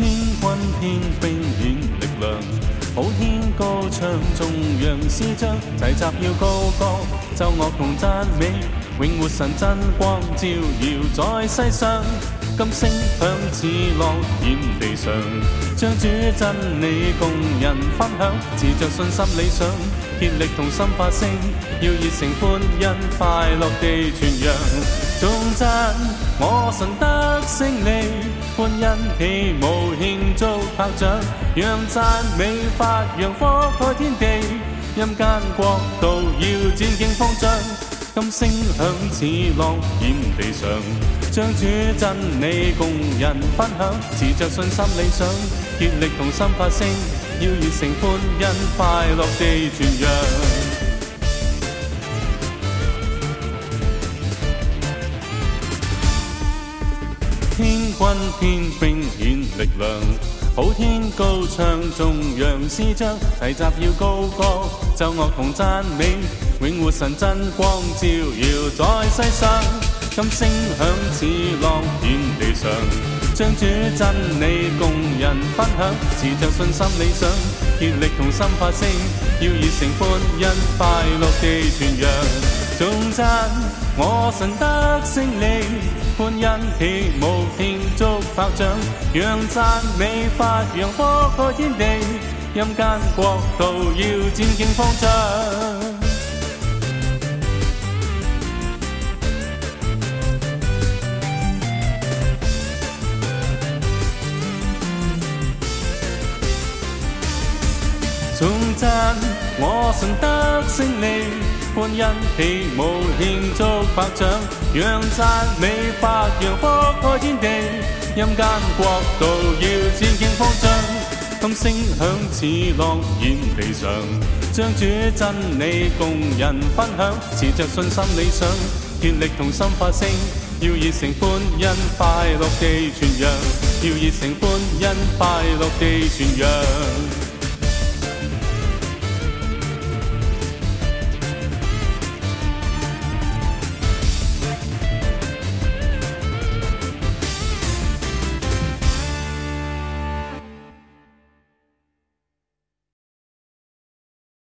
天军天兵显力量，普天高唱颂扬师章，齐集要高歌，奏乐同赞美，永活神真光，照耀在世上。金星响似乐演地上，将主真理共人分享，持着信心理想。竭力同心发声，要热诚欢欣，快乐地传扬。众赞我神得胜利，欢欣起舞庆祝拍掌，让赞美发扬，覆盖天地，阴间国度要战惊方丈。金声响似落掩地上，将主真理共人分享，持着信心理想，竭力同心发声。要热诚欢欣快乐地传扬。天君天兵显力量，普天高唱颂扬诗章，齐集要高歌，奏乐同赞美，永活神真光照耀在世上，金声响似浪遍地上，将主真理共。分享，持着信心理想，竭力同心发声，要热诚欢欣，快乐地传扬。众赞我神得胜利，欢欣起舞庆祝拍掌，让赞美发扬播遍天地，阴间国度要占胜方丈。同赞，我信得勝利，欢欣起舞慶祝百掌讓讚美發揚覆蓋天地，陰間國度要轉變方丈，今聲響似落染地上，將主真理共人分享，持着信心理想，竭力同心發聲，要熱誠欢欣快樂地傳揚，要熱誠欢欣快樂地傳揚。